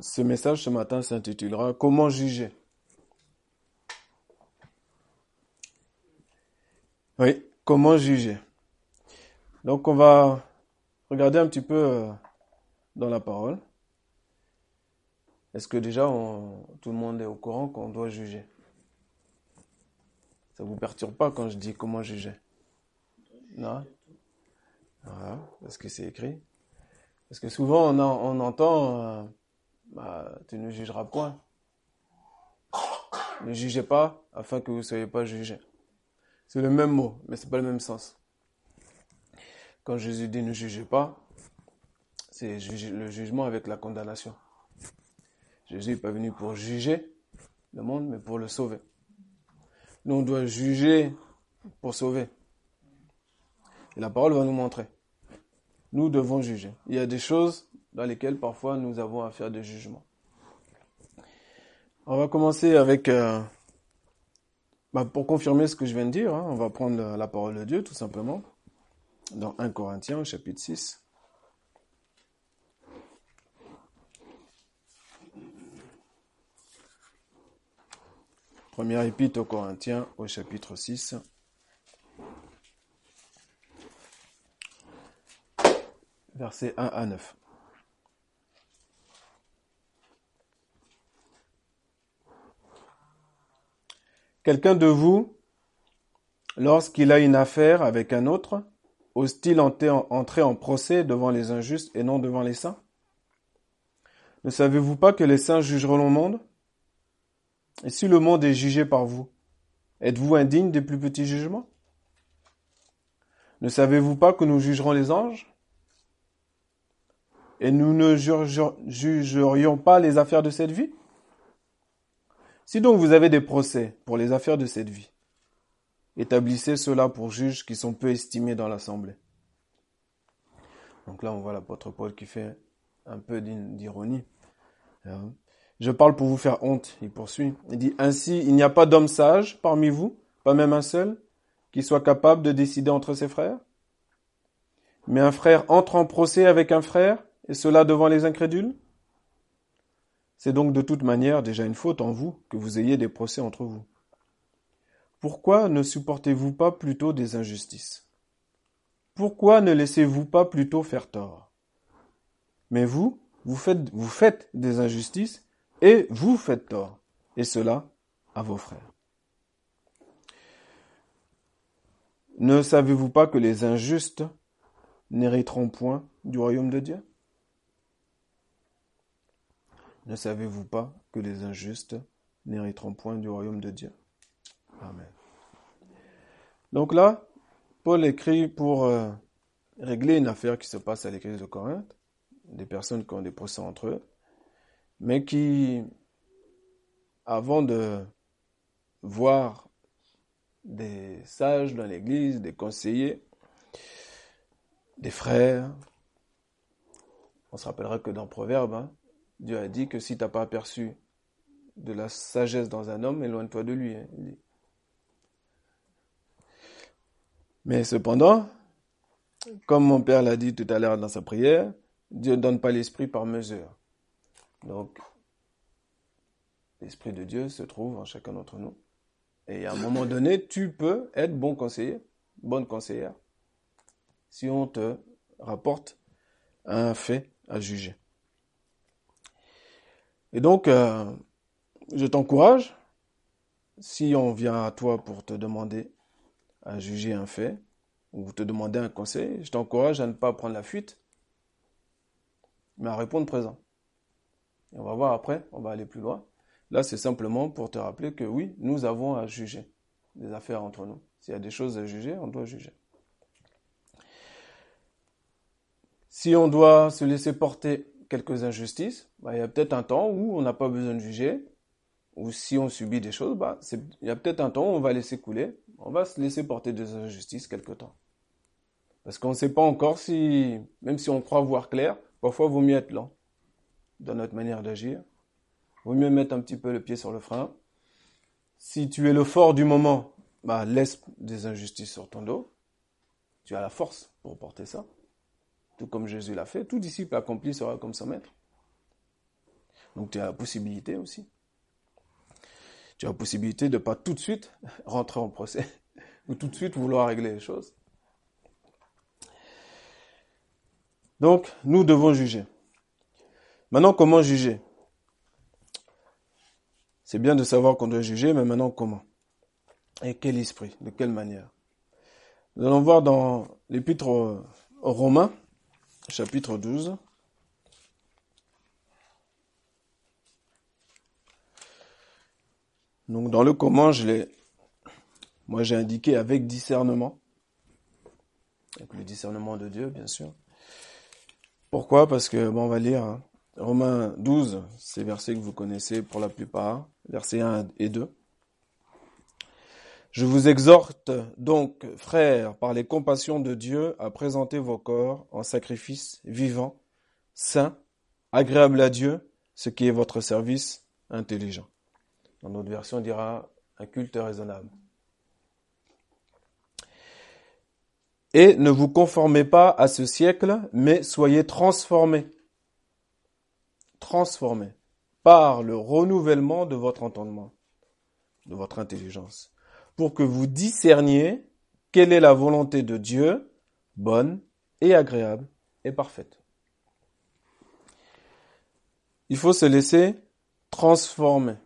Ce message ce matin s'intitulera Comment juger? Oui, comment juger? Donc on va regarder un petit peu euh, dans la parole. Est-ce que déjà tout le monde est au courant qu'on doit juger? Ça vous perturbe pas quand je dis comment juger? Non? Voilà, parce que c'est écrit. Parce que souvent on, entend euh, bah, tu ne jugeras point. Ne jugez pas afin que vous ne soyez pas jugés. C'est le même mot, mais ce n'est pas le même sens. Quand Jésus dit ne jugez pas, c'est le jugement avec la condamnation. Jésus n'est pas venu pour juger le monde, mais pour le sauver. Nous, on doit juger pour sauver. Et la parole va nous montrer. Nous devons juger. Il y a des choses dans lesquels parfois nous avons à faire des jugements. On va commencer avec, euh, bah, pour confirmer ce que je viens de dire, hein, on va prendre la parole de Dieu tout simplement, dans 1 Corinthiens chapitre 6. Première épître aux Corinthiens au chapitre 6. Versets 1 à 9. Quelqu'un de vous, lorsqu'il a une affaire avec un autre, ose-t-il entrer en procès devant les injustes et non devant les saints? Ne savez-vous pas que les saints jugeront le monde? Et si le monde est jugé par vous, êtes-vous indigne des plus petits jugements? Ne savez-vous pas que nous jugerons les anges? Et nous ne jugerions pas les affaires de cette vie? Si donc vous avez des procès pour les affaires de cette vie, établissez cela pour juges qui sont peu estimés dans l'Assemblée. Donc là, on voit l'apôtre Paul qui fait un peu d'ironie. Je parle pour vous faire honte, il poursuit. Il dit, Ainsi, il n'y a pas d'homme sage parmi vous, pas même un seul, qui soit capable de décider entre ses frères? Mais un frère entre en procès avec un frère, et cela devant les incrédules? C'est donc de toute manière déjà une faute en vous que vous ayez des procès entre vous. Pourquoi ne supportez-vous pas plutôt des injustices? Pourquoi ne laissez-vous pas plutôt faire tort? Mais vous, vous faites, vous faites des injustices et vous faites tort, et cela à vos frères. Ne savez-vous pas que les injustes n'hériteront point du royaume de Dieu? Ne savez-vous pas que les injustes n'hériteront point du royaume de Dieu? Amen. Donc là, Paul écrit pour euh, régler une affaire qui se passe à l'église de Corinthe, des personnes qui ont des procès entre eux, mais qui, avant de voir des sages dans l'église, des conseillers, des frères, on se rappellera que dans Proverbe, hein, Dieu a dit que si tu n'as pas aperçu de la sagesse dans un homme, éloigne-toi de lui. Hein, Mais cependant, comme mon père l'a dit tout à l'heure dans sa prière, Dieu ne donne pas l'esprit par mesure. Donc, l'esprit de Dieu se trouve en chacun d'entre nous. Et à un moment donné, tu peux être bon conseiller, bonne conseillère, si on te rapporte un fait à juger. Et donc, euh, je t'encourage, si on vient à toi pour te demander à juger un fait, ou te demander un conseil, je t'encourage à ne pas prendre la fuite, mais à répondre présent. Et on va voir après, on va aller plus loin. Là, c'est simplement pour te rappeler que oui, nous avons à juger des affaires entre nous. S'il y a des choses à juger, on doit juger. Si on doit se laisser porter quelques injustices, bah, il y a peut-être un temps où on n'a pas besoin de juger, ou si on subit des choses, bah, il y a peut-être un temps où on va laisser couler, on va se laisser porter des injustices quelque temps. Parce qu'on ne sait pas encore si, même si on croit voir clair, parfois il vaut mieux être lent dans notre manière d'agir. Vaut mieux mettre un petit peu le pied sur le frein. Si tu es le fort du moment, bah, laisse des injustices sur ton dos. Tu as la force pour porter ça tout comme Jésus l'a fait, tout disciple accompli sera comme son maître. Donc tu as la possibilité aussi. Tu as la possibilité de pas tout de suite rentrer en procès ou tout de suite vouloir régler les choses. Donc, nous devons juger. Maintenant, comment juger? C'est bien de savoir qu'on doit juger, mais maintenant, comment? Et quel esprit? De quelle manière? Nous allons voir dans l'épître aux Romains, chapitre 12. Donc, dans le comment, je l'ai, moi, j'ai indiqué avec discernement. Avec le discernement de Dieu, bien sûr. Pourquoi? Parce que, bon, on va lire hein. Romains 12, c'est versets que vous connaissez pour la plupart, versets 1 et 2. Je vous exhorte donc, frères, par les compassions de Dieu, à présenter vos corps en sacrifice vivant, saint, agréable à Dieu, ce qui est votre service intelligent. Dans notre version, on dira un culte raisonnable. Et ne vous conformez pas à ce siècle, mais soyez transformés. Transformés par le renouvellement de votre entendement, de votre intelligence, pour que vous discerniez quelle est la volonté de Dieu, bonne et agréable et parfaite. Il faut se laisser transformer,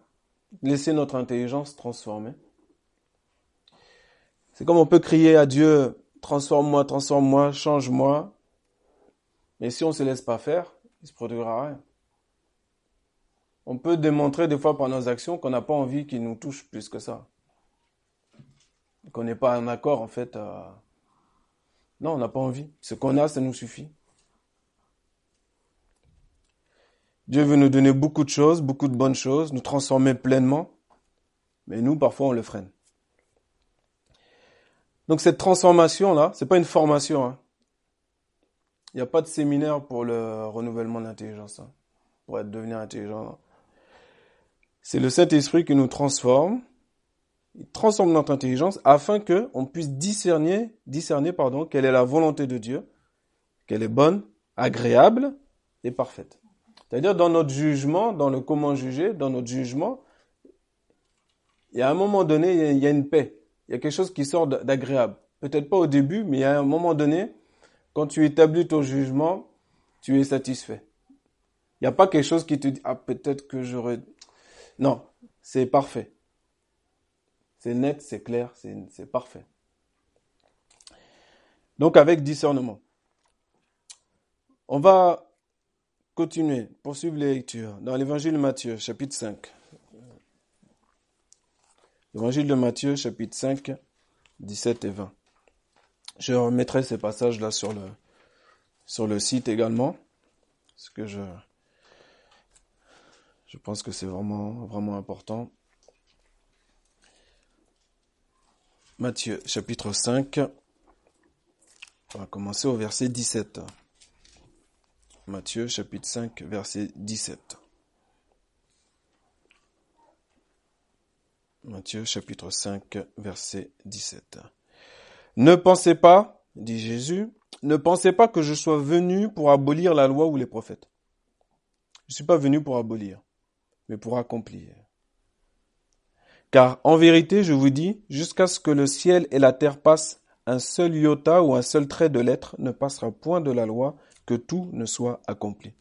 laisser notre intelligence transformer. C'est comme on peut crier à Dieu, transforme-moi, transforme-moi, change-moi. Mais si on ne se laisse pas faire, il se produira rien. On peut démontrer des fois par nos actions qu'on n'a pas envie qu'il nous touche plus que ça. Qu'on n'est pas en accord en fait. Non, on n'a pas envie. Ce qu'on a, ça nous suffit. Dieu veut nous donner beaucoup de choses, beaucoup de bonnes choses, nous transformer pleinement. Mais nous, parfois, on le freine. Donc cette transformation-là, c'est pas une formation. Hein. Il n'y a pas de séminaire pour le renouvellement de l'intelligence, hein, pour être devenir intelligent. C'est le Saint-Esprit qui nous transforme, il transforme notre intelligence afin que on puisse discerner, discerner pardon, quelle est la volonté de Dieu, qu'elle est bonne, agréable et parfaite. C'est-à-dire dans notre jugement, dans le comment juger, dans notre jugement, il y a un moment donné, il y a une paix il y a quelque chose qui sort d'agréable. Peut-être pas au début, mais à un moment donné, quand tu établis ton jugement, tu es satisfait. Il n'y a pas quelque chose qui te dit, ah, peut-être que j'aurais... Non, c'est parfait. C'est net, c'est clair, c'est parfait. Donc avec discernement. On va continuer, poursuivre les lectures dans l'évangile de Matthieu, chapitre 5. Évangile de Matthieu, chapitre 5, 17 et 20. Je remettrai ces passages-là sur le, sur le site également, parce que je, je pense que c'est vraiment important. Matthieu, chapitre 5. On va commencer au verset 17. Matthieu, chapitre 5, verset 17. Matthieu chapitre 5 verset 17. Ne pensez pas, dit Jésus, ne pensez pas que je sois venu pour abolir la loi ou les prophètes. Je ne suis pas venu pour abolir, mais pour accomplir. Car en vérité, je vous dis, jusqu'à ce que le ciel et la terre passent, un seul iota ou un seul trait de lettre ne passera point de la loi que tout ne soit accompli.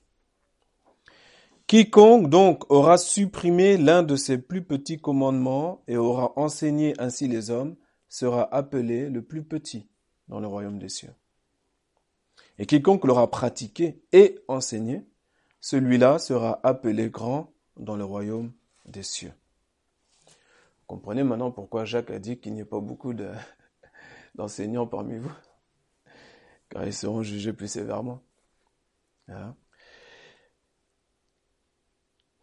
Quiconque donc aura supprimé l'un de ses plus petits commandements et aura enseigné ainsi les hommes sera appelé le plus petit dans le royaume des cieux. Et quiconque l'aura pratiqué et enseigné, celui-là sera appelé grand dans le royaume des cieux. Comprenez maintenant pourquoi Jacques a dit qu'il n'y a pas beaucoup d'enseignants parmi vous, car ils seront jugés plus sévèrement. Hein?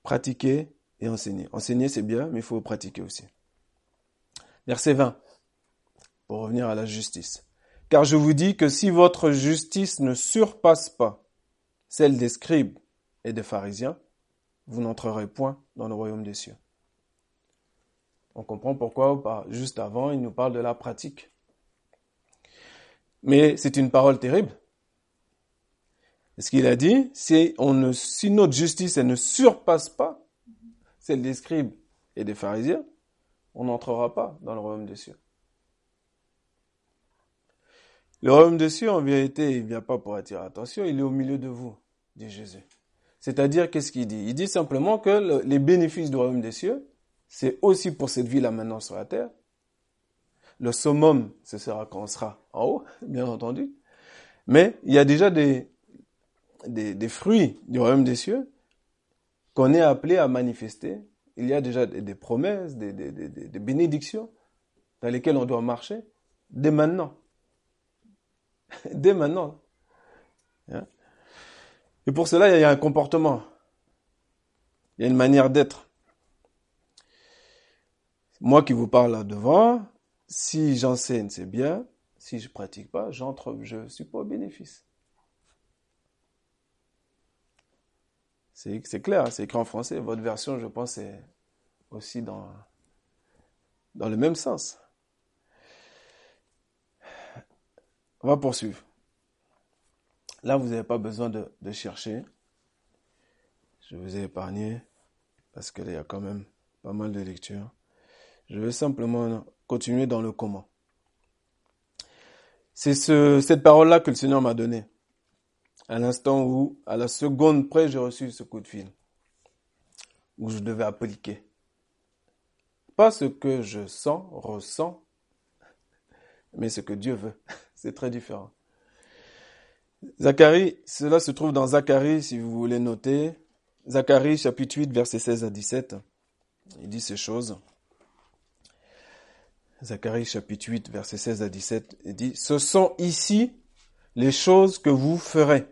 pratiquer et enseigner. Enseigner, c'est bien, mais il faut pratiquer aussi. Verset 20, pour revenir à la justice. Car je vous dis que si votre justice ne surpasse pas celle des scribes et des pharisiens, vous n'entrerez point dans le royaume des cieux. On comprend pourquoi, juste avant, il nous parle de la pratique. Mais c'est une parole terrible. ce qu'il a dit, si, on ne, si notre justice elle ne surpasse pas celle des scribes et des pharisiens, on n'entrera pas dans le royaume des cieux. Le royaume des cieux, en vérité, il ne vient pas pour attirer attention, il est au milieu de vous, dit Jésus. C'est-à-dire, qu'est-ce qu'il dit? Il dit simplement que les bénéfices du royaume des cieux, c'est aussi pour cette vie là maintenant sur la terre. Le summum, ce sera quand on sera en haut, bien entendu. Mais il y a déjà des, des, fruits du royaume des cieux qu'on est appelé à manifester. Il y a déjà des, promesses, des, des bénédictions dans lesquelles on doit marcher dès maintenant. dès maintenant. Hein? Et pour cela, il y a un comportement. Il y a une manière d'être. Moi qui vous parle là devant, si j'enseigne, c'est bien. Si je pratique pas, j'entre, je suis pas au bénéfice. C'est clair, c'est écrit en français. Votre version, je pense, est aussi dans, dans le même sens. On va poursuivre. Là, vous n'avez pas besoin de, chercher. Je vous ai épargné parce qu'il y a quand même pas mal de lectures. Je vais simplement continuer dans le comment. C'est ce, cette parole-là que le Seigneur m'a donnée. À l'instant où, à la seconde près, j'ai reçu ce coup de fil. Où je devais appliquer. Pas ce que je sens, ressens, mais ce que Dieu veut. C'est très différent. Zacharie, cela se trouve dans Zacharie, si vous voulez noter. Zacharie, chapitre 8, versets 16 à 17. Il dit ces choses. Zacharie, chapitre 8, versets 16 à 17. Il dit, ce sont ici les choses que vous ferez.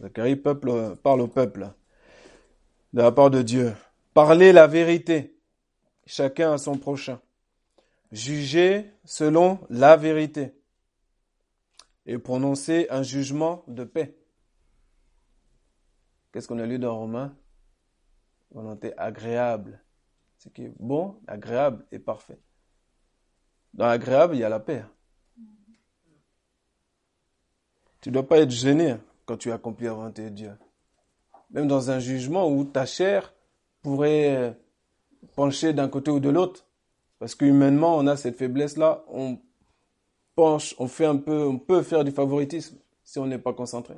Zacharie peuple, parle au peuple de la part de Dieu. Parlez la vérité, chacun à son prochain. Juger selon la vérité et prononcer un jugement de paix. Qu'est-ce qu'on a lu dans Romains? Volonté agréable. Ce qui est bon, agréable et parfait. Dans l'agréable, il y a la paix. Tu ne dois pas être gêné quand tu accomplis la volonté de Dieu. Même dans un jugement où ta chair pourrait pencher d'un côté ou de l'autre, parce qu'humainement, on a cette faiblesse-là, on penche, on fait un peu, on peut faire du favoritisme si on n'est pas concentré.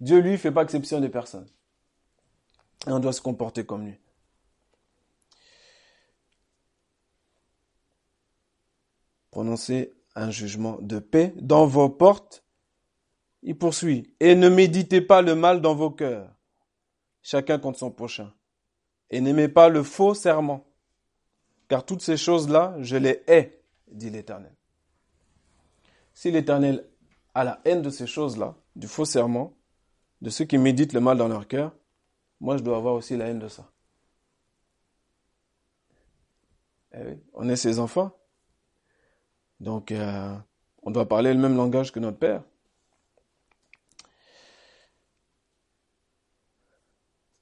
Dieu, lui, fait pas exception des personnes. Et on doit se comporter comme lui. Prononcez un jugement de paix dans vos portes. Il poursuit. Et ne méditez pas le mal dans vos cœurs, chacun contre son prochain. Et n'aimez pas le faux serment car toutes ces choses-là, je les hais, dit l'Éternel. Si l'Éternel a la haine de ces choses-là, du faux serment, de ceux qui méditent le mal dans leur cœur, moi je dois avoir aussi la haine de ça. Eh on est ses enfants. Donc, euh, on doit parler le même langage que notre Père.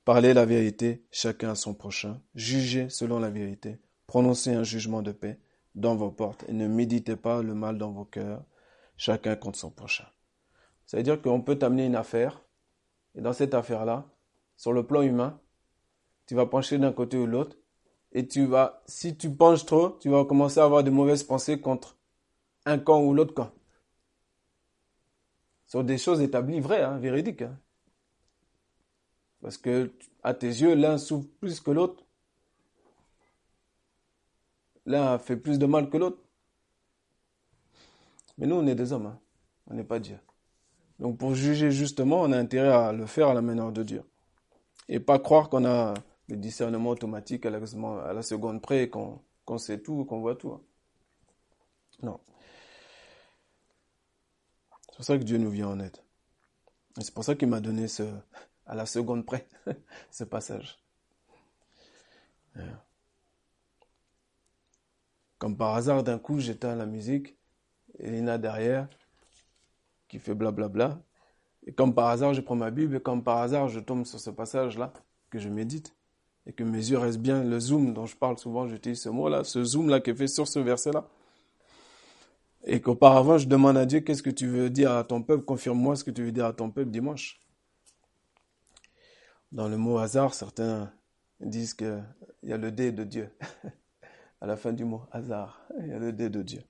Parler la vérité, chacun à son prochain. Juger selon la vérité prononcez un jugement de paix dans vos portes et ne méditez pas le mal dans vos cœurs, chacun contre son prochain. Ça veut dire qu'on peut t'amener une affaire, et dans cette affaire-là, sur le plan humain, tu vas pencher d'un côté ou l'autre, et tu vas, si tu penches trop, tu vas commencer à avoir de mauvaises pensées contre un camp ou l'autre camp. Ce sont des choses établies, vraies, hein, véridiques. Hein. Parce que à tes yeux, l'un souffre plus que l'autre. L'un fait plus de mal que l'autre. Mais nous, on est des hommes, hein. on n'est pas Dieu. Donc pour juger justement, on a intérêt à le faire à la manière de Dieu. Et pas croire qu'on a le discernement automatique à la, seconde près, qu'on sait tout, qu'on voit tout. Hein. Non. C'est pour ça que Dieu nous vient en aide. Et c'est pour ça qu'il m'a donné ce, à la seconde près, ce passage. Comme par hasard, d'un coup, j'éteins la musique, et Lina derrière, qui fait blablabla. Et comme par hasard, je prends ma Bible, et comme par hasard, je tombe sur ce passage-là, que je médite, et que mes yeux restent bien, le zoom dont je parle souvent, j'utilise ce mot-là, ce zoom-là qui est fait sur ce verset-là. Et qu'auparavant, je demande à Dieu, qu'est-ce que tu veux dire à ton peuple? Confirme-moi ce que tu veux dire à ton peuple dimanche. Dans le mot hasard, certains disent qu'il y a le dé de Dieu. à la fin du mot hasard, il y a le dé de Dieu.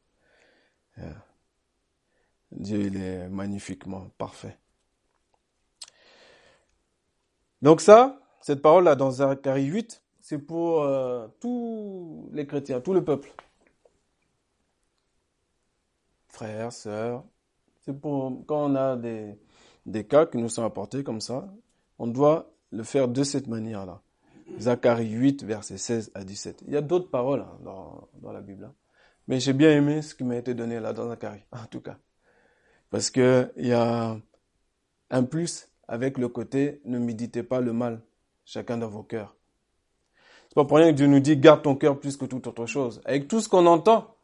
Dieu, il est magnifiquement parfait. Donc ça, cette parole-là dans Zacharie 8, c'est pour euh, tous les chrétiens, tout le peuple. Frères, sœurs, c'est pour quand on a des, des cas qui nous sont apportés comme ça, on doit le faire de cette manière-là. Zacharie 8, versets 16 à 17. Il y a d'autres paroles hein, dans, dans, la Bible. Hein. Mais j'ai bien aimé ce qui m'a été donné là dans Zacharie, en tout cas. Parce que il y a un plus avec le côté ne méditez pas le mal, chacun dans vos cœurs. C'est pas pour rien que Dieu nous dit garde ton cœur plus que toute autre chose. Avec tout ce qu'on entend.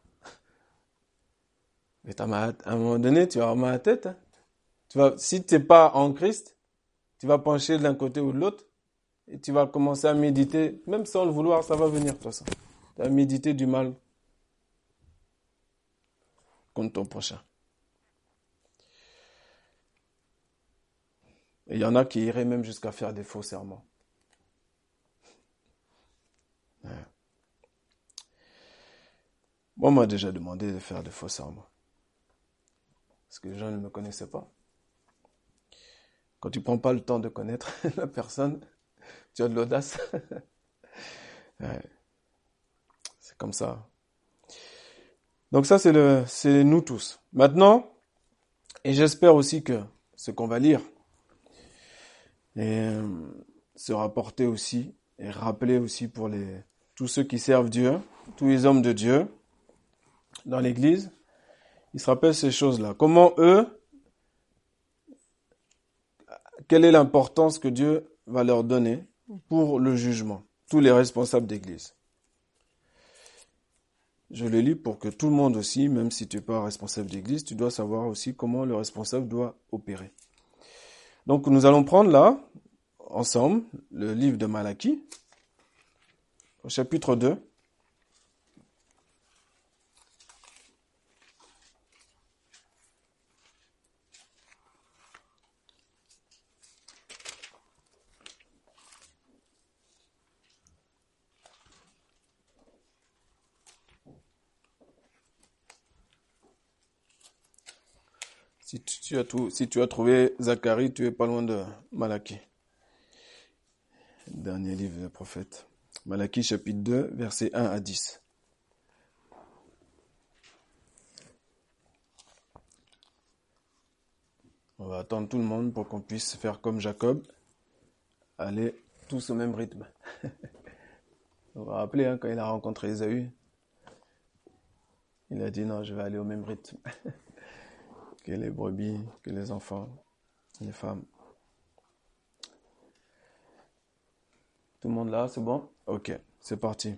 Mais à un moment donné, tu avoir mal à la tête. Hein. Tu vas, si tu n'es pas en Christ, tu vas pencher de l'un côté ou de l'autre et tu vas commencer à méditer, même sans le vouloir, ça va venir de toute façon. Tu vas méditer du mal contre ton prochain. il y en a qui iraient même jusqu'à faire des faux serments. Moi, on m'a déjà demandé de faire des faux serments. Parce que les gens ne me connaissaient pas. Quand tu prends pas le temps de connaître la personne, tu as de l'audace. C'est comme ça. Donc ça, c'est le, c'est nous tous. Maintenant, et j'espère aussi que ce qu'on va lire et euh, se rapporter aussi et rappeler aussi pour les tous ceux qui servent Dieu, tous les hommes de Dieu dans l'Église, ils se rappellent ces choses-là. Comment eux, quelle est l'importance que Dieu va leur donner pour le jugement, tous les responsables d'Église. Je le lis pour que tout le monde aussi, même si tu n'es pas responsable d'église, tu dois savoir aussi comment le responsable doit opérer. Donc nous allons prendre là, ensemble, le livre de Malachie, au chapitre 2. Si tu, as trouvé Zacharie, tu es pas loin de Malachie. Dernier livre des prophètes. Malachie chapitre 2, versets 1 à 10. On va attendre tout le monde pour qu'on puisse faire comme Jacob, aller tous au même rythme. On va rappeler hein, quand il a rencontré Esaü, il a dit non, je vais aller au même rythme. que les brebis, que les enfants, les femmes. Tout le monde là, c'est bon? Ok, c'est parti.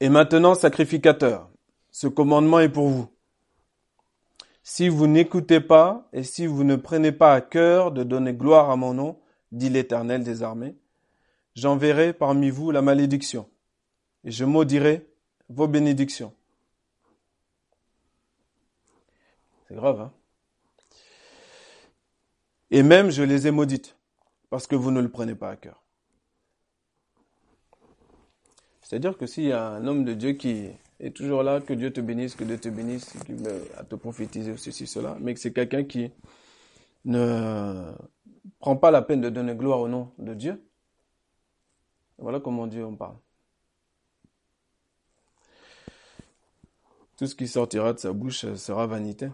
Et maintenant, sacrificateur, ce commandement est pour vous. Si vous n'écoutez pas et si vous ne prenez pas à cœur de donner gloire à mon nom, dit l'Éternel des armées, j'enverrai parmi vous la malédiction et je maudirai vos bénédictions. C'est grave, hein Et même je les ai maudites, parce que vous ne le prenez pas à cœur. C'est-à-dire que s'il y a un homme de Dieu qui est toujours là, que Dieu te bénisse, que Dieu te bénisse, qui à te prophétiser ceci, cela, mais que c'est quelqu'un qui ne prend pas la peine de donner gloire au nom de Dieu, voilà comment Dieu en parle. Tout ce qui sortira de sa bouche sera vanité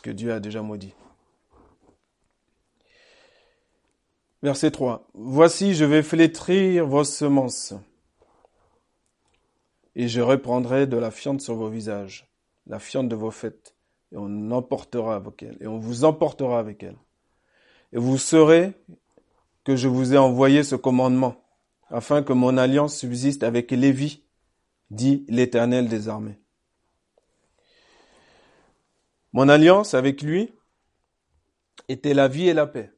que Dieu a déjà maudit. Verset 3. Voici, je vais flétrir vos semences, et je reprendrai de la fiente sur vos visages, la fiente de vos fêtes, et on emportera avec elle, et on vous emportera avec elle. Et vous saurez que je vous ai envoyé ce commandement, afin que mon alliance subsiste avec Lévi, dit l'Éternel des armées. Mon alliance avec lui était la vie et la paix.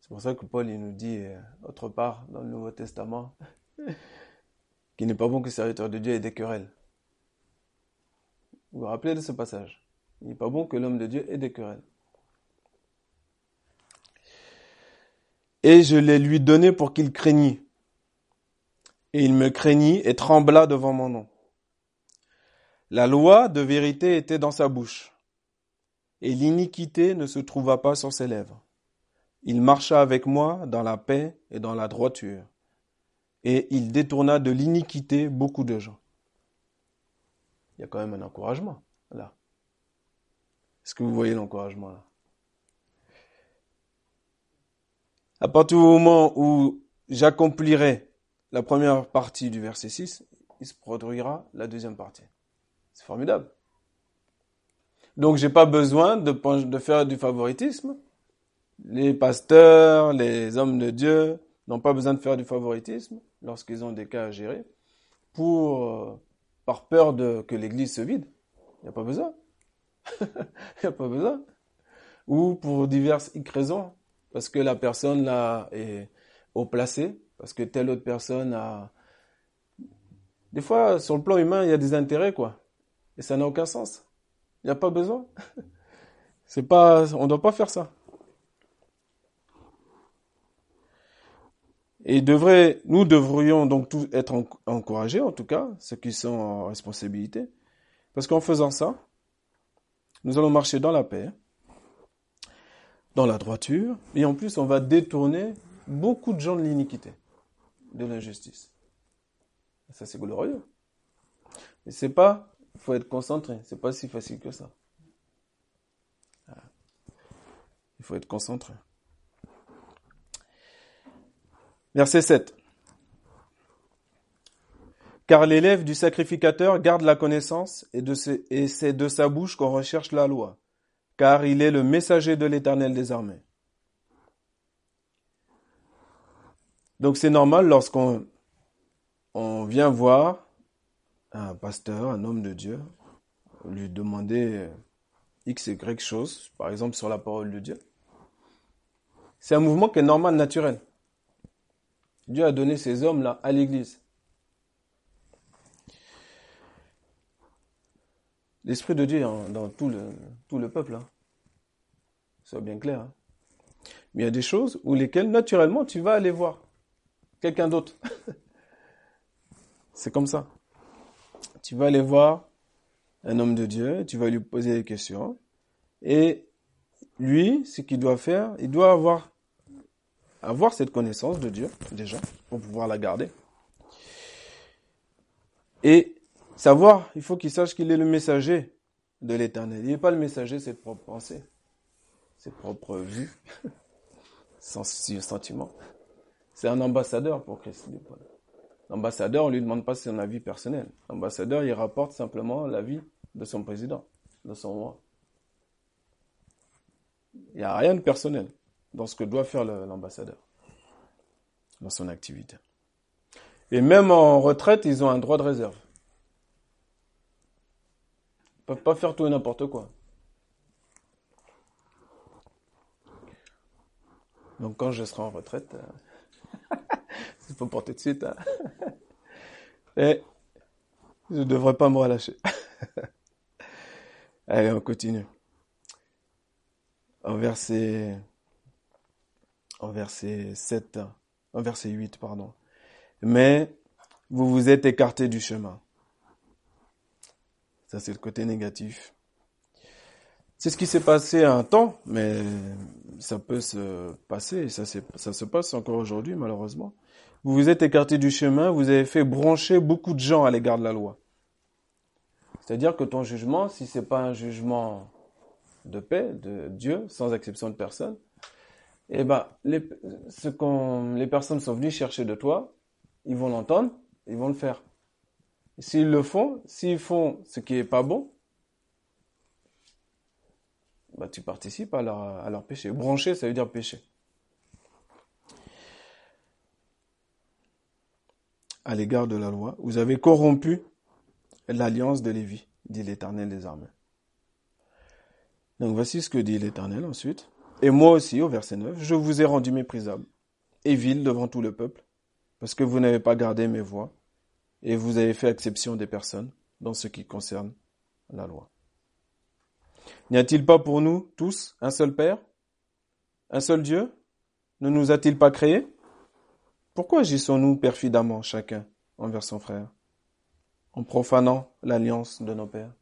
C'est pour ça que Paul nous dit euh, autre part dans le Nouveau Testament qu'il n'est pas bon que le serviteur de Dieu ait des querelles. Vous vous rappelez de ce passage? Il n'est pas bon que l'homme de Dieu ait des querelles. Et je les lui donné pour qu'il craignît. Et il me craignit et trembla devant mon nom. La loi de vérité était dans sa bouche, et l'iniquité ne se trouva pas sur ses lèvres. Il marcha avec moi dans la paix et dans la droiture, et il détourna de l'iniquité beaucoup de gens. Il y a quand même un encouragement là. Est-ce que vous voyez l'encouragement là? À partir du moment où j'accomplirai la première partie du verset 6, il se produira la deuxième partie. C'est formidable. Donc j'ai pas besoin de, de faire du favoritisme. Les pasteurs, les hommes de Dieu n'ont pas besoin de faire du favoritisme lorsqu'ils ont des cas à gérer pour, euh, par peur de que l'église se vide. Il n'y a pas besoin. Il n'y a pas besoin. Ou pour diverses raisons. Parce que la personne là est haut placée, parce que telle autre personne a... Des fois, sur le plan humain, il y a des intérêts, quoi. Et ça n'a aucun sens. Il n'y a pas besoin. C'est pas, on ne doit pas faire ça. Et devrait, nous devrions donc tous être encouragés, en tout cas, ceux qui sont en responsabilité. Parce qu'en faisant ça, nous allons marcher dans la paix, dans la droiture, et en plus, on va détourner beaucoup de gens de l'iniquité, de l'injustice. Ça, c'est glorieux. Mais c'est pas faut être concentré. C'est pas si facile que ça. Il faut être concentré. Verset 7. Car l'élève du sacrificateur garde la connaissance et, et c'est de sa bouche qu'on recherche la loi, car il est le messager de l'éternel des armées. Donc c'est normal lorsqu'on on vient voir un pasteur, un homme de Dieu, lui demander X et Y chose, par exemple sur la parole de Dieu. C'est un mouvement qui est normal, naturel. Dieu a donné ces hommes-là à l'Église. L'Esprit de Dieu dans tout le, peuple. Hein. Soit bien clair. Hein. Mais il y a des choses où lesquelles, naturellement, tu vas aller voir quelqu'un d'autre. C'est comme ça tu vas aller voir un homme de Dieu, tu vas lui poser des questions, et lui, ce qu'il doit faire, il doit avoir, avoir cette connaissance de Dieu, déjà, pour pouvoir la garder. Et savoir, il faut qu'il sache qu'il est le messager de l'éternel. Il n'est pas le messager de ses propres pensées, ses propres vues, ses sentiments. C'est un ambassadeur pour Christ. L'ambassadeur, on lui demande pas son avis personnel. L'ambassadeur, il rapporte simplement l'avis de son président, de son roi. Il n'y a rien de personnel dans ce que doit faire l'ambassadeur, dans son activité. Et même en retraite, ils ont un droit de réserve. Ils ne peuvent pas faire tout et n'importe quoi. Donc quand je serai en retraite, euh, c'est pas pour tout de suite. Hein. Et je ne devrais pas me relâcher. Allez, on continue. En verset, en verset 7, en verset 8, pardon. Mais vous vous êtes écarté du chemin. Ça, c'est le côté négatif. C'est ce qui s'est passé un temps, mais ça peut se passer, ça se passe encore aujourd'hui, malheureusement. Vous vous êtes écarté du chemin, vous avez fait brancher beaucoup de gens à l'égard de la loi. C'est-à-dire que ton jugement, si c'est pas un jugement de paix, de Dieu, sans exception de personne, eh ben, les, ce qu'on, les personnes sont venues chercher de toi, ils vont l'entendre, ils vont le faire. S'ils le font, s'ils font ce qui est pas bon, bah, tu participes à leur, à leur péché. Brancher, ça veut dire péché. À l'égard de la loi, vous avez corrompu l'alliance de Lévi, dit l'Éternel des armées. Donc voici ce que dit l'Éternel ensuite. Et moi aussi, au verset 9, je vous ai rendu méprisable et vil devant tout le peuple, parce que vous n'avez pas gardé mes voies et vous avez fait exception des personnes dans ce qui concerne la loi. N'y a-t-il pas pour nous tous un seul Père, un seul Dieu? Ne nous a-t-il pas créés? Pourquoi agissons-nous perfidemment chacun envers son frère, en profanant l'alliance de nos pères?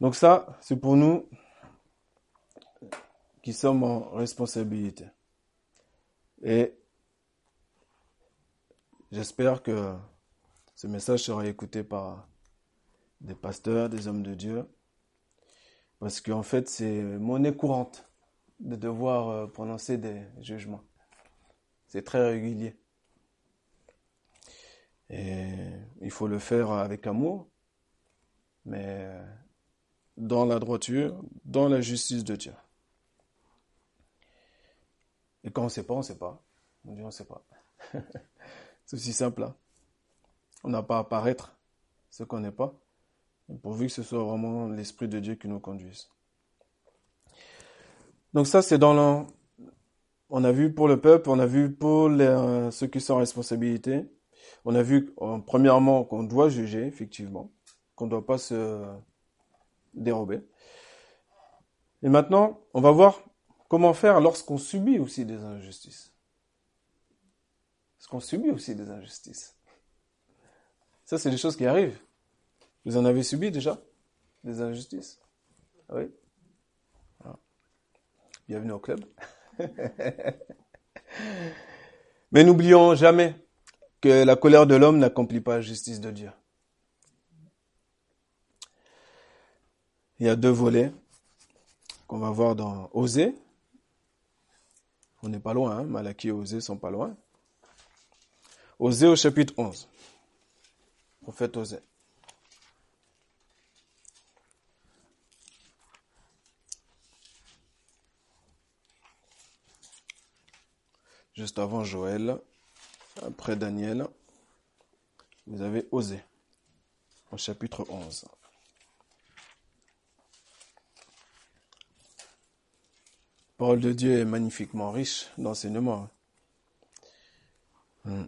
Donc ça, c'est pour nous qui sommes en responsabilité. Et j'espère que ce message sera écouté par des pasteurs, des hommes de Dieu, parce qu'en fait, c'est monnaie courante de devoir euh, prononcer des jugements. C'est très régulier. Et il faut le faire avec amour, mais dans la droiture, dans la justice de Dieu. Et quand on ne sait pas, on ne sait pas. On dit on ne sait pas. C'est aussi simple. Hein. On n'a pas à paraître ce qu'on n'est pas, pourvu que ce soit vraiment l'Esprit de Dieu qui nous conduise. Donc ça, c'est dans le... On a vu pour le peuple, on a vu pour les, ceux qui sont en responsabilité. On a vu, premièrement, qu'on doit juger, effectivement, qu'on ne doit pas se dérober. Et maintenant, on va voir comment faire lorsqu'on subit aussi des injustices. Est-ce qu'on subit aussi des injustices Ça, c'est des choses qui arrivent. Vous en avez subi déjà Des injustices? Oui? ah. Bienvenue au club. Mais n'oublions jamais que la colère de l'homme n'accomplit pas la justice de Dieu. Il y a deux volets qu'on va voir dans Osée. On n'est pas loin, hein et Osée sont pas loin. Osée au chapitre 11. Prophète Osée. Juste avant Joël, après Daniel, vous avez Osée au chapitre 11. parole de Dieu est magnifiquement riche d'enseignements. Hmm.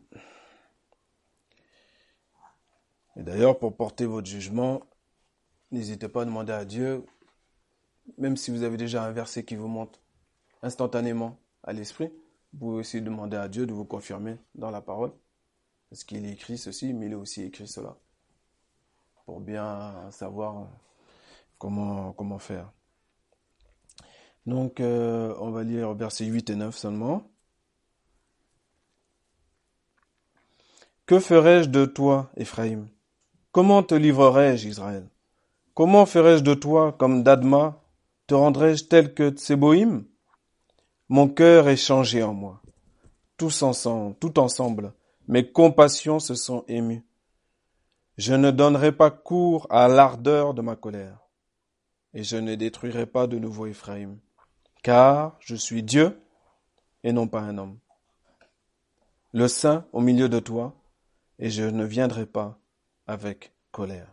Et d'ailleurs, pour porter votre jugement, n'hésitez pas à demander à Dieu, même si vous avez déjà un verset qui vous monte instantanément à l'esprit, vous pouvez aussi demander à Dieu de vous confirmer dans la parole, parce qu'il écrit ceci, mais il est aussi écrit cela, pour bien savoir comment, comment faire. Donc, euh, on va lire versets 8 et 9 seulement. Que ferais-je de toi, Ephraïm Comment te livrerais-je, Israël? Comment ferais-je de toi comme d'Adma? Te rendrais-je tel que Tseboïm? Mon cœur est changé en moi. Tous ensemble, tout ensemble, mes compassions se sont émues. Je ne donnerai pas cours à l'ardeur de ma colère, et je ne détruirai pas de nouveau Ephraïm car je suis Dieu et non pas un homme. Le Saint au milieu de toi, et je ne viendrai pas avec colère.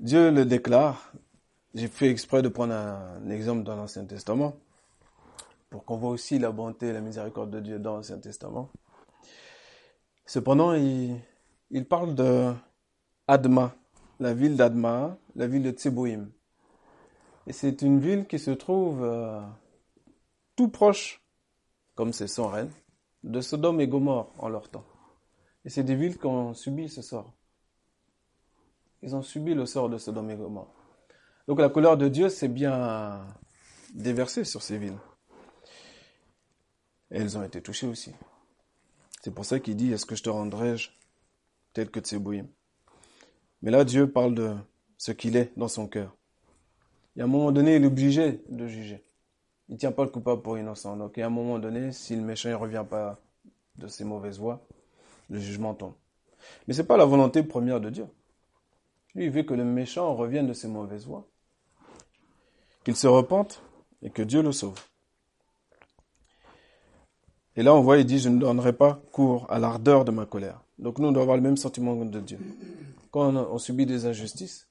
Dieu le déclare. J'ai fait exprès de prendre un exemple dans l'Ancien Testament pour qu'on voit aussi la bonté et la miséricorde de Dieu dans l'Ancien Testament. Cependant, il, parle de Adma, la ville d'Adma, la ville de Tseboïm. Et c'est une ville qui se trouve euh, tout proche, comme c'est son reine, de Sodome et Gomorre en leur temps. Et c'est des villes qui ont subi ce sort. Ils ont subi le sort de Sodome et Gomorre. Donc la couleur de Dieu s'est bien déversée sur ces villes. Et elles ont été touchées aussi. C'est pour ça qu'il dit, est-ce que je te rendrai-je tel que Tseboïm Mais là, Dieu parle de ce qu'il est dans son cœur. Et à un moment donné, il est obligé de juger. Il ne tient pas le coupable pour innocent. Donc, à un moment donné, si le méchant ne revient pas de ses mauvaises voies, le jugement tombe. Mais ce n'est pas la volonté première de Dieu. Lui, il veut que le méchant revienne de ses mauvaises voies, qu'il se repente et que Dieu le sauve. Et là, on voit, il dit, je ne donnerai pas cours à l'ardeur de ma colère. Donc nous, on doit avoir le même sentiment de Dieu. Quand on subit des injustices,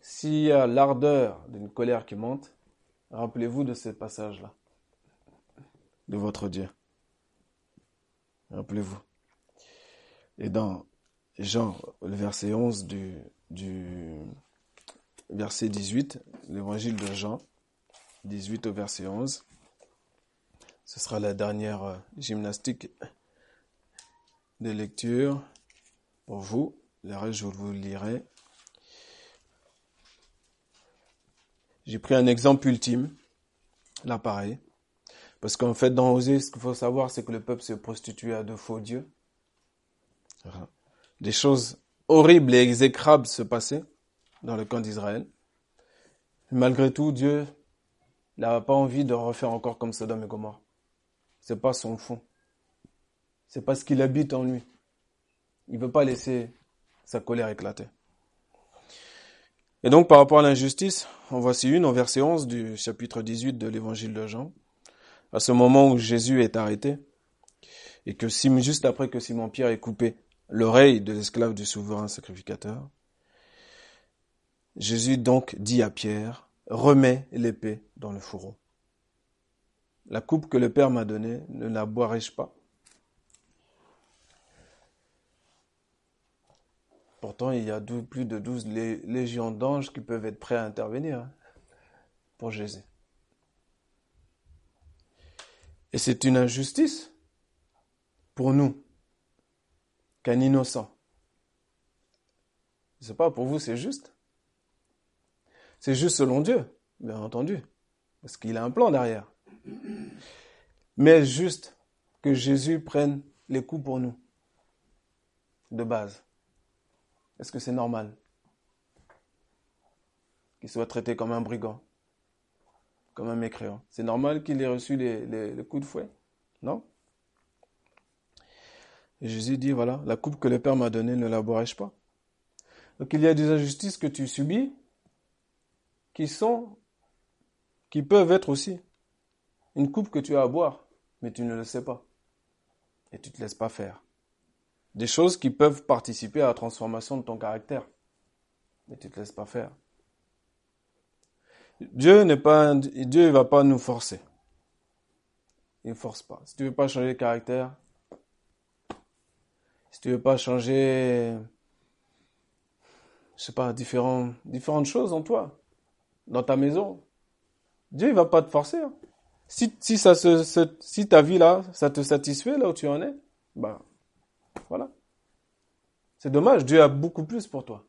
s'il y a l'ardeur d'une colère qui monte, rappelez-vous de ce passage-là. de votre Dieu. Rappelez-vous. Et dans Jean, le verset 11 du, du verset 18, l'évangile de Jean, 18 au verset 11, ce sera la dernière euh, gymnastique de lecture pour vous. Le reste, je vous le lirai. J'ai pris un exemple ultime, là pareil. Parce qu'en fait, dans Osée, ce qu'il faut savoir, c'est que le peuple se prostituait à de faux dieux. Des choses horribles et exécrables se passaient dans le camp d'Israël. Malgré tout, Dieu n'a pas envie de refaire encore comme Sodome et Gomorre. C'est pas son fond. C'est parce qu'il habite en lui. Il veut pas laisser sa colère éclater. Et donc, par rapport à l'injustice, en voici une, au verset 11 du chapitre 18 de l'évangile de Jean. À ce moment où Jésus est arrêté, et que juste après que Simon-Pierre ait coupé l'oreille de l'esclave du souverain sacrificateur, Jésus donc dit à Pierre, remets l'épée dans le fourreau. La coupe que le Père m'a donnée, ne la boirai-je pas? Pourtant, il y a plus de douze légions d'anges qui peuvent être prêts à intervenir hein, pour Jésus. Et c'est une injustice pour nous qu'un innocent. Je sais pas, pour vous, c'est juste. C'est juste selon Dieu, bien entendu, parce qu'il a un plan derrière. Mais juste que Jésus prenne les coups pour nous, de base. Est-ce que c'est normal qu'il soit traité comme un brigand, comme un mécréant? C'est normal qu'il ait reçu les, coups de fouet? Non Jésus dit, voilà, la coupe que le Père m'a donnée, ne la boirai-je pas? Donc il y a des injustices que tu subis qui sont, qui peuvent être aussi une coupe que tu as à boire, mais tu ne le sais pas. Et tu ne te laisses pas faire. Des choses qui peuvent participer à la transformation de ton caractère, mais tu ne te laisses pas faire. Dieu n'est pas, Dieu ne va pas nous forcer. Il ne force pas. Si tu veux pas changer de caractère, si tu veux pas changer, je sais pas, différentes choses en toi, dans ta maison, Dieu ne va pas te forcer. Hein. Si, ça se, si ta vie là, ça te satisfait là où tu en es, ben voilà. C'est dommage, Dieu a beaucoup plus pour toi.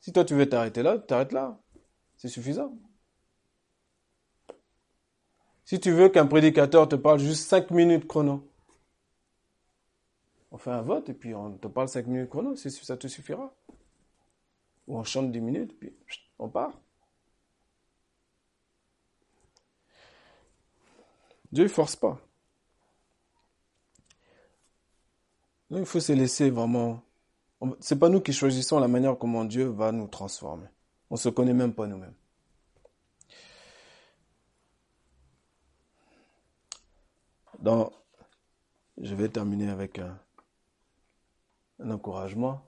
Si toi tu veux t'arrêter là, t'arrêtes là. C'est suffisant. Si tu veux qu'un prédicateur te parle juste 5 minutes chrono, on fait un vote et puis on te parle 5 minutes chrono, ça te suffira. Ou on chante 10 minutes, puis on part? Dieu ne force pas. il faut se laisser vraiment. C'est pas nous qui choisissons la manière comment Dieu va nous transformer. On se connaît même pas nous-mêmes. Dans, je vais terminer avec un, encouragement.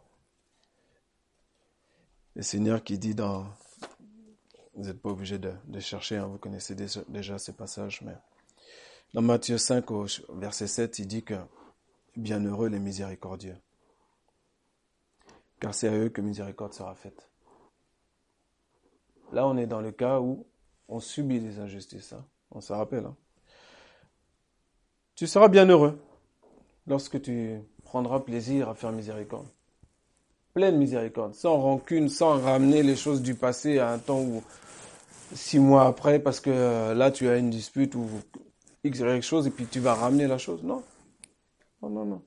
Le Seigneur qui dit dans, vous n'êtes pas obligé de, chercher, hein, vous connaissez déjà, ces passages, mais dans Matthieu 5 au verset 7, il dit que bienheureux les miséricordieux, car c'est à eux que miséricorde sera faite. Là, on est dans le cas où on subit des injustices. Hein. On se rappelle. Hein. Tu seras bienheureux lorsque tu prendras plaisir à faire miséricorde. Pleine miséricorde, sans rancune, sans ramener les choses du passé à un temps où six mois après, parce que euh, là tu as une dispute ou X, quelque chose et puis tu vas ramener la chose. Non. Non, non, non.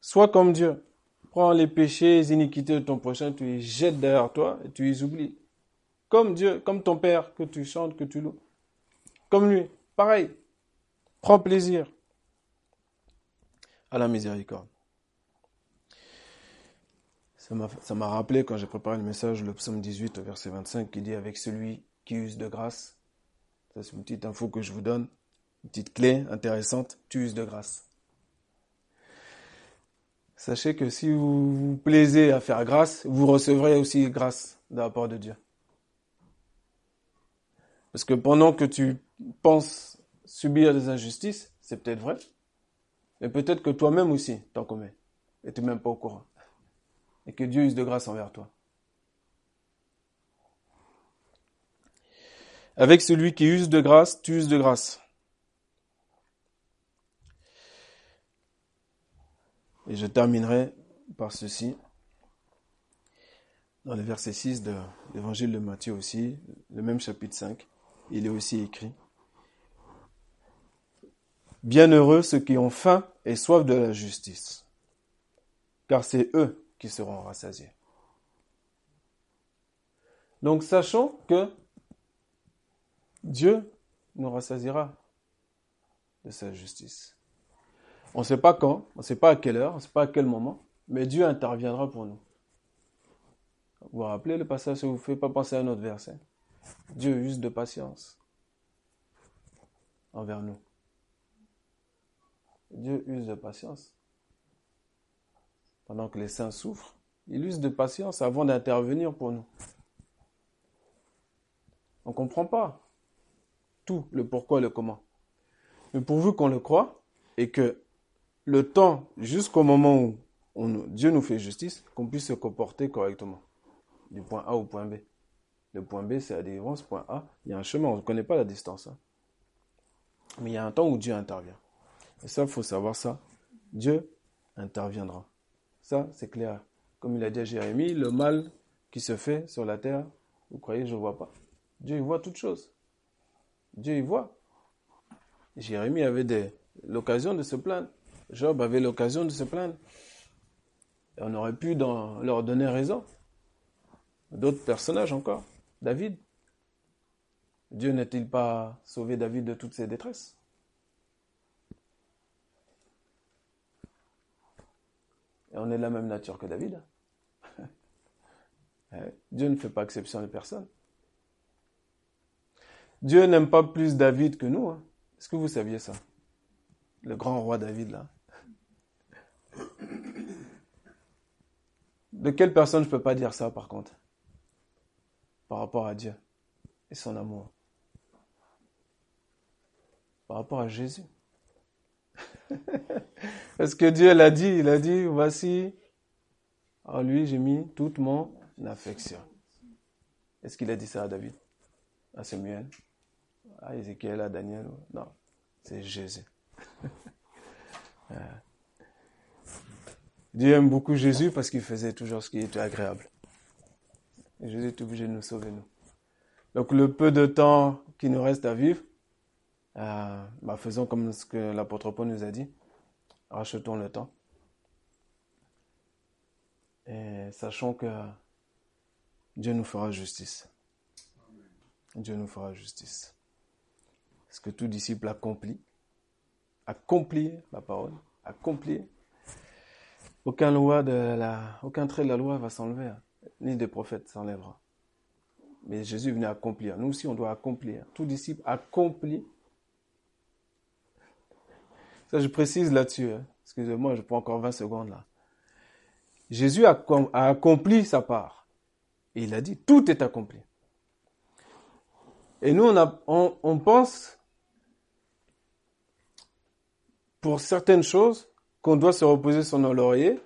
Sois comme Dieu. Prends les péchés, les iniquités de ton prochain, tu les jettes derrière toi et tu les oublies. Comme Dieu, comme ton Père que tu chantes, que tu loues. Comme lui. Pareil. Prends plaisir à la miséricorde. Ça m'a rappelé quand j'ai préparé le message, le psaume 18 au verset 25 qui dit avec celui qui use de grâce. Ça c'est une petite info que je vous donne. Une petite clé intéressante, tu uses de grâce. Sachez que si vous vous plaisez à faire grâce, vous recevrez aussi grâce de la part de Dieu. Parce que pendant que tu penses subir des injustices, c'est peut-être vrai. Mais peut-être que toi-même aussi t'en commets. Et tu n'es même pas au courant. Et que Dieu use de grâce envers toi. Avec celui qui use de grâce, tu uses de grâce. Et je terminerai par ceci. Dans le verset 6 de l'évangile de Matthieu aussi, le même chapitre 5, il est aussi écrit. Bienheureux ceux qui ont faim et soif de la justice, car c'est eux qui seront rassasiés. Donc sachons que Dieu nous rassasiera de sa justice. On ne sait pas quand, on ne sait pas à quelle heure, on ne sait pas à quel moment, mais Dieu interviendra pour nous. Vous vous rappelez le passage, ça vous fait pas penser à un autre verset? Dieu use de patience envers nous. Dieu use de patience. Pendant que les saints souffrent, il use de patience avant d'intervenir pour nous. On ne comprend pas tout le pourquoi le comment. Mais pourvu qu'on le croit et que le temps, jusqu'au moment où Dieu nous fait justice, qu'on puisse se comporter correctement. Du point A au point B. Le point B, c'est la délivrance. Point A, il y a un chemin. On ne connaît pas la distance. Hein. Mais il y a un temps où Dieu intervient. Et ça, il faut savoir ça. Dieu interviendra. Ça, c'est clair. Comme il a dit à Jérémie, le mal qui se fait sur la terre, vous croyez, je ne vois pas. Dieu, il voit toutes choses. Dieu, il voit. Jérémie avait l'occasion de se plaindre. Job avait l'occasion de se plaindre. Et on aurait pu leur donner raison. D'autres personnages encore. David. Dieu n'a-t-il pas sauvé David de toutes ses détresses? Et on est de la même nature que David. Eh, Dieu ne fait pas exception de personne. Dieu n'aime pas plus David que nous. Hein. Est-ce que vous saviez ça? Le grand roi David, là. De quelle personne je ne peux pas dire ça, par contre? Par rapport à Dieu et son amour. Par rapport à Jésus. Parce que Dieu l'a dit, il a dit, voici, en lui j'ai mis toute mon affection. Est-ce qu'il a dit ça à David À Samuel À Ézéchiel À Daniel Non, c'est Jésus. Dieu aime beaucoup Jésus parce qu'il faisait toujours ce qui était agréable. Jésus est obligé de nous sauver, nous. Donc le peu de temps qui nous reste à vivre, euh, bah, faisons comme ce que l'apôtre Paul nous a dit. Rachetons le temps. Et sachons que Dieu nous fera justice. Dieu nous fera justice. Parce que tout disciple accomplit, accomplit la parole, accomplit. Aucun, loi de la, aucun trait de la loi va s'enlever, hein. ni des prophètes s'enlèvera. Mais Jésus venait accomplir. Nous aussi, on doit accomplir. Tout disciple accomplit ça, je précise là-dessus. Hein. Excusez-moi, je prends encore 20 secondes là. Jésus a, accompli sa part. Et il a dit, tout est accompli. Et nous, on, pense, pour certaines choses, qu'on doit se reposer sur nos lauriers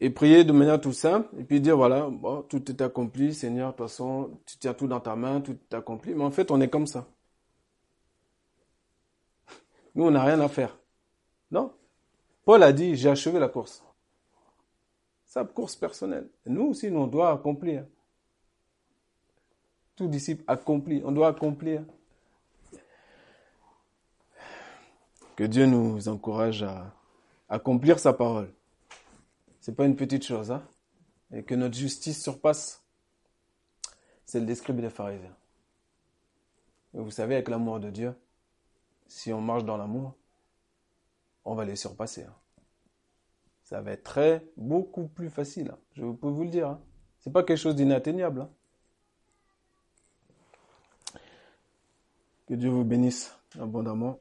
et prier de manière tout simple et puis dire voilà, bon, tout est accompli, Seigneur, de toute façon, tu tiens tout dans ta main, tout est accompli. Mais en fait, on est comme ça. Nous, on n'a rien à faire. Non? Paul a dit, j'ai achevé la course. Sa course personnelle. nous aussi, nous, on doit accomplir. Tout disciple accompli. On doit accomplir. Que Dieu nous encourage à accomplir sa parole. C'est pas une petite chose, hein? Et que notre justice surpasse celle des scribes et des pharisiens. Vous savez, avec l'amour de Dieu, si on marche dans l'amour, on va les surpasser. Hein. Ça va être très, beaucoup plus facile. Hein. Je peux vous le dire. Hein. C'est pas quelque chose d'inatteignable. Hein. Que Dieu vous bénisse abondamment.